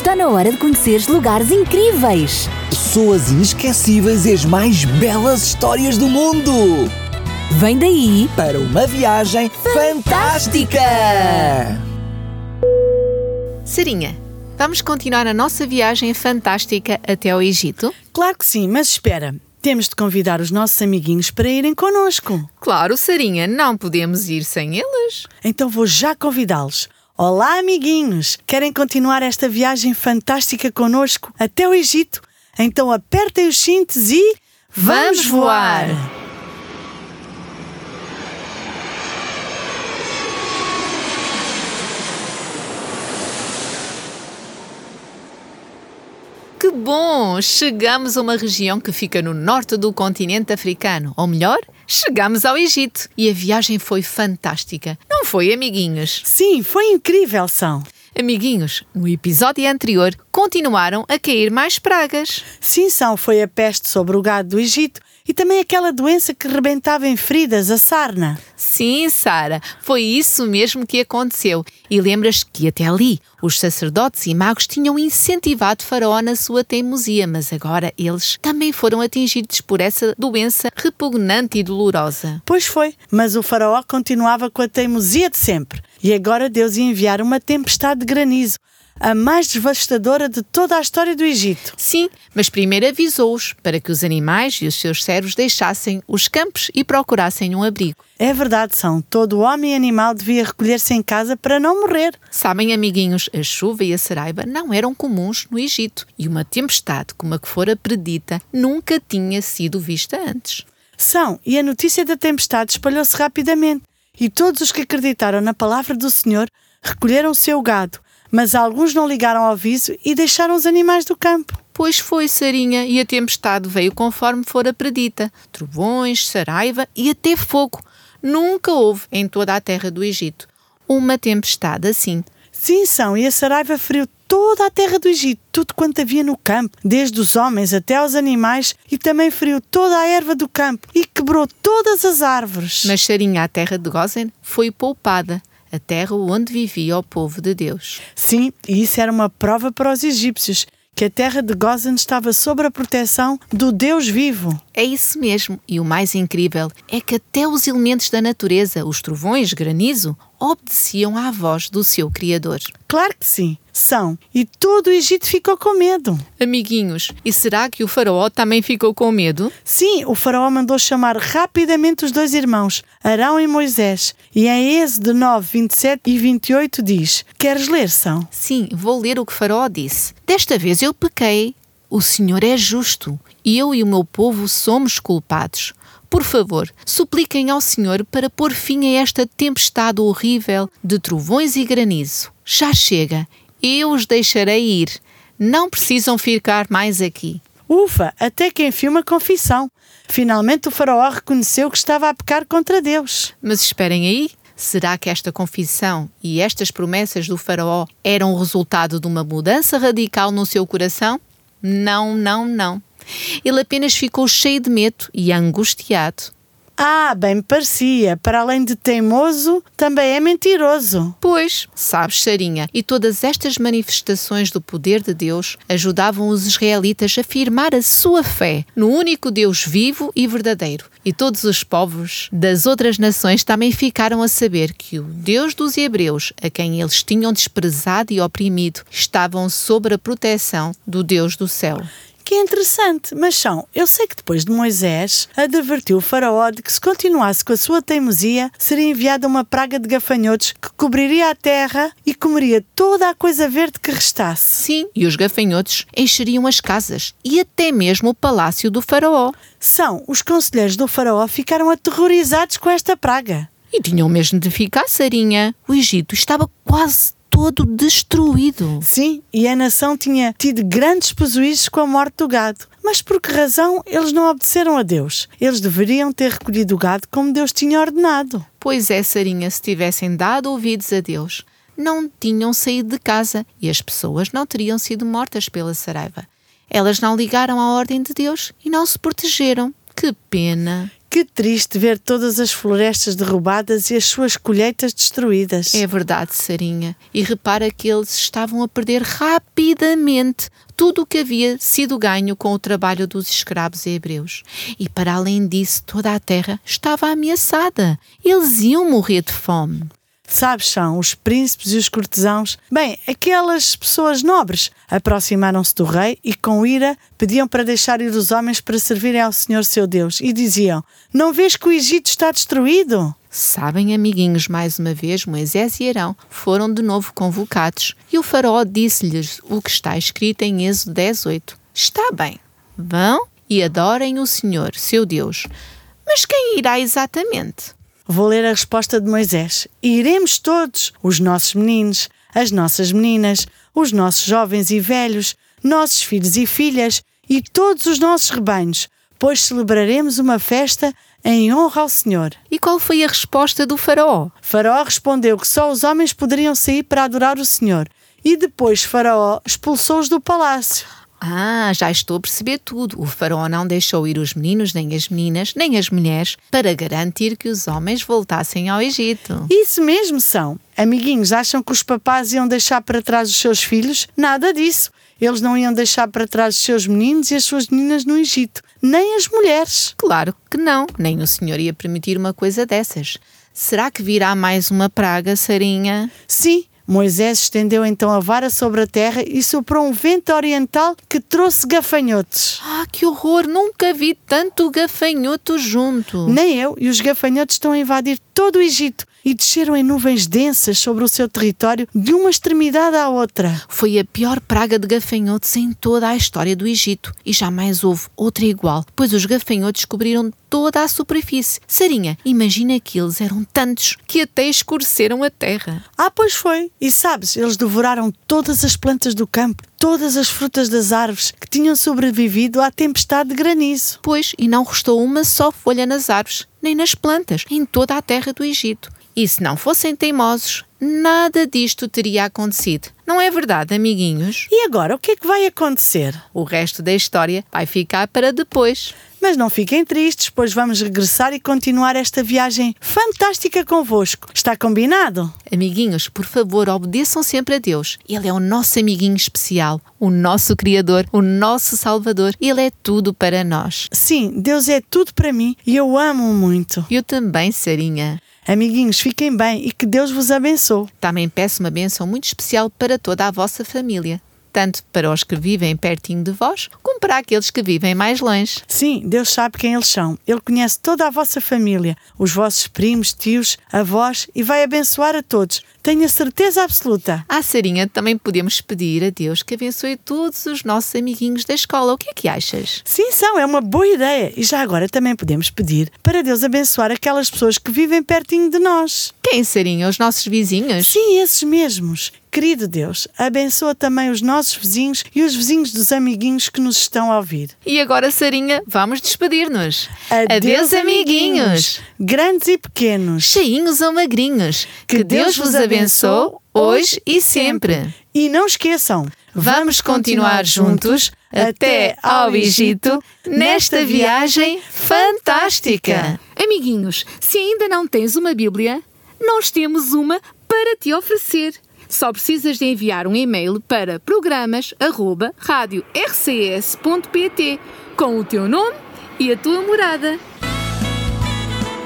Está na hora de conheceres lugares incríveis. Pessoas inesquecíveis e as mais belas histórias do mundo. Vem daí Para uma viagem fantástica! Sarinha, vamos continuar a nossa viagem fantástica até ao Egito? Claro que sim, mas espera. Temos de convidar os nossos amiguinhos para irem connosco. Claro, Sarinha, não podemos ir sem eles. Então vou já convidá-los. Olá, amiguinhos! Querem continuar esta viagem fantástica connosco até o Egito? Então apertem os cintos e. Vamos voar! Que bom! Chegamos a uma região que fica no norte do continente africano. Ou melhor, chegamos ao Egito. E a viagem foi fantástica. Foi, amiguinhos? Sim, foi incrível, são. Amiguinhos, no episódio anterior continuaram a cair mais pragas. Sim, são, foi a peste sobre o gado do Egito e também aquela doença que rebentava em feridas, a sarna. Sim, Sara, foi isso mesmo que aconteceu. E lembras que até ali os sacerdotes e magos tinham incentivado Faraó na sua teimosia, mas agora eles também foram atingidos por essa doença repugnante e dolorosa. Pois foi, mas o faraó continuava com a teimosia de sempre. E agora Deus ia enviar uma tempestade de granizo, a mais devastadora de toda a história do Egito. Sim, mas primeiro avisou-os para que os animais e os seus servos deixassem os campos e procurassem um abrigo. É verdade, são. Todo homem e animal devia recolher-se em casa para não morrer. Sabem, amiguinhos, a chuva e a saraiva não eram comuns no Egito e uma tempestade como a que fora predita nunca tinha sido vista antes. São, e a notícia da tempestade espalhou-se rapidamente. E todos os que acreditaram na palavra do Senhor recolheram o seu gado, mas alguns não ligaram ao aviso e deixaram os animais do campo. Pois foi, Sarinha, e a tempestade veio conforme fora predita: trovões, saraiva e até fogo. Nunca houve em toda a terra do Egito uma tempestade assim. Sim, são, e a saraiva feriu toda a terra do Egito, tudo quanto havia no campo, desde os homens até aos animais, e também feriu toda a erva do campo e quebrou todas as árvores. Mas Sarinha, a terra de Gozen, foi poupada, a terra onde vivia o povo de Deus. Sim, e isso era uma prova para os egípcios, que a terra de Gozen estava sob a proteção do Deus vivo. É isso mesmo, e o mais incrível é que até os elementos da natureza, os trovões, granizo, obedeciam à voz do seu Criador. Claro que sim, são, e todo o Egito ficou com medo. Amiguinhos, e será que o faraó também ficou com medo? Sim, o faraó mandou chamar rapidamente os dois irmãos, Arão e Moisés, e em Êxodo 9, 27 e 28 diz: Queres ler, São? Sim, vou ler o que Faraó disse. Desta vez eu pequei. O Senhor é justo e eu e o meu povo somos culpados. Por favor, supliquem ao Senhor para pôr fim a esta tempestade horrível de trovões e granizo. Já chega, eu os deixarei ir. Não precisam ficar mais aqui. Ufa, até que enfim uma confissão. Finalmente o faraó reconheceu que estava a pecar contra Deus. Mas esperem aí. Será que esta confissão e estas promessas do Faraó eram o resultado de uma mudança radical no seu coração? Não, não, não. Ele apenas ficou cheio de medo e angustiado. Ah, bem parecia. Para além de teimoso, também é mentiroso. Pois, sabes, Sarinha, e todas estas manifestações do poder de Deus ajudavam os israelitas a afirmar a sua fé no único Deus vivo e verdadeiro. E todos os povos das outras nações também ficaram a saber que o Deus dos hebreus, a quem eles tinham desprezado e oprimido, estavam sob a proteção do Deus do céu. Que interessante, mas são, eu sei que depois de Moisés advertiu o faraó de que se continuasse com a sua teimosia, seria enviada uma praga de gafanhotos que cobriria a terra e comeria toda a coisa verde que restasse. Sim, e os gafanhotos encheriam as casas e até mesmo o palácio do faraó. São, os conselheiros do faraó ficaram aterrorizados com esta praga. E tinham mesmo de ficar, Sarinha. O Egito estava quase todo destruído. Sim, e a nação tinha tido grandes prejuízos com a morte do gado. Mas por que razão eles não obedeceram a Deus? Eles deveriam ter recolhido o gado como Deus tinha ordenado. Pois é, Sarinha, se tivessem dado ouvidos a Deus, não tinham saído de casa e as pessoas não teriam sido mortas pela saraiva. Elas não ligaram à ordem de Deus e não se protegeram. Que pena! Que triste ver todas as florestas derrubadas e as suas colheitas destruídas. É verdade, Sarinha. E repara que eles estavam a perder rapidamente tudo o que havia sido ganho com o trabalho dos escravos hebreus. E para além disso, toda a terra estava ameaçada. Eles iam morrer de fome. Sabes, são os príncipes e os cortesãos. Bem, aquelas pessoas nobres aproximaram-se do rei e, com ira, pediam para deixar ir os homens para servirem ao Senhor seu Deus e diziam: Não vês que o Egito está destruído? Sabem, amiguinhos, mais uma vez, Moisés e Arão foram de novo convocados e o faraó disse-lhes o que está escrito em Êxodo 18. Está bem, vão e adorem o Senhor, seu Deus. Mas quem irá exatamente? Vou ler a resposta de Moisés. Iremos todos, os nossos meninos, as nossas meninas, os nossos jovens e velhos, nossos filhos e filhas e todos os nossos rebanhos, pois celebraremos uma festa em honra ao Senhor. E qual foi a resposta do faraó? Faraó respondeu que só os homens poderiam sair para adorar o Senhor. E depois Faraó expulsou-os do palácio. Ah, já estou a perceber tudo. O faraó não deixou ir os meninos, nem as meninas, nem as mulheres, para garantir que os homens voltassem ao Egito. Isso mesmo são. Amiguinhos, acham que os papás iam deixar para trás os seus filhos? Nada disso. Eles não iam deixar para trás os seus meninos e as suas meninas no Egito, nem as mulheres. Claro que não, nem o senhor ia permitir uma coisa dessas. Será que virá mais uma praga, Sarinha? Sim, Moisés estendeu então a vara sobre a terra e soprou um vento oriental que trouxe gafanhotos. Ah, que horror! Nunca vi tanto gafanhoto junto. Nem eu, e os gafanhotos estão a invadir todo o Egito e desceram em nuvens densas sobre o seu território de uma extremidade à outra. Foi a pior praga de gafanhotos em toda a história do Egito e jamais houve outra igual, pois os gafanhotos cobriram toda a superfície. Sarinha, imagina que eles eram tantos que até escureceram a terra. Ah, pois foi. E sabes, eles devoraram todas as plantas do campo, todas as frutas das árvores que tinham sobrevivido à tempestade de granizo. Pois, e não restou uma só folha nas árvores, nem nas plantas, em toda a terra do Egito. E se não fossem teimosos, nada disto teria acontecido. Não é verdade, amiguinhos? E agora, o que é que vai acontecer? O resto da história vai ficar para depois. Mas não fiquem tristes, pois vamos regressar e continuar esta viagem fantástica convosco. Está combinado? Amiguinhos, por favor, obedeçam sempre a Deus. Ele é o nosso amiguinho especial, o nosso Criador, o nosso Salvador. Ele é tudo para nós. Sim, Deus é tudo para mim e eu amo-o muito. Eu também, Sarinha. Amiguinhos, fiquem bem e que Deus vos abençoe. Também peço uma bênção muito especial para toda a vossa família tanto para os que vivem pertinho de vós, como para aqueles que vivem mais longe. Sim, Deus sabe quem eles são. Ele conhece toda a vossa família, os vossos primos, tios, avós e vai abençoar a todos. Tenho a certeza absoluta. À Sarinha também podemos pedir a Deus que abençoe todos os nossos amiguinhos da escola. O que é que achas? Sim, são, é uma boa ideia. E já agora também podemos pedir para Deus abençoar aquelas pessoas que vivem pertinho de nós. Quem, Sarinha? Os nossos vizinhos? Sim, esses mesmos. Querido Deus, abençoa também os nossos vizinhos e os vizinhos dos amiguinhos que nos estão a ouvir. E agora, Sarinha, vamos despedir-nos. Adeus, amiguinhos. Grandes e pequenos. Cheinhos ou magrinhos. Que, Deus vos abençoe hoje e sempre. E não esqueçam, Vamos continuar juntos até ao Egito nesta viagem fantástica. Amiguinhos, se ainda não tens uma Bíblia, nós temos uma para te oferecer. Só precisas de enviar um e-mail para programas@radiorcs.pt com o teu nome e a tua morada.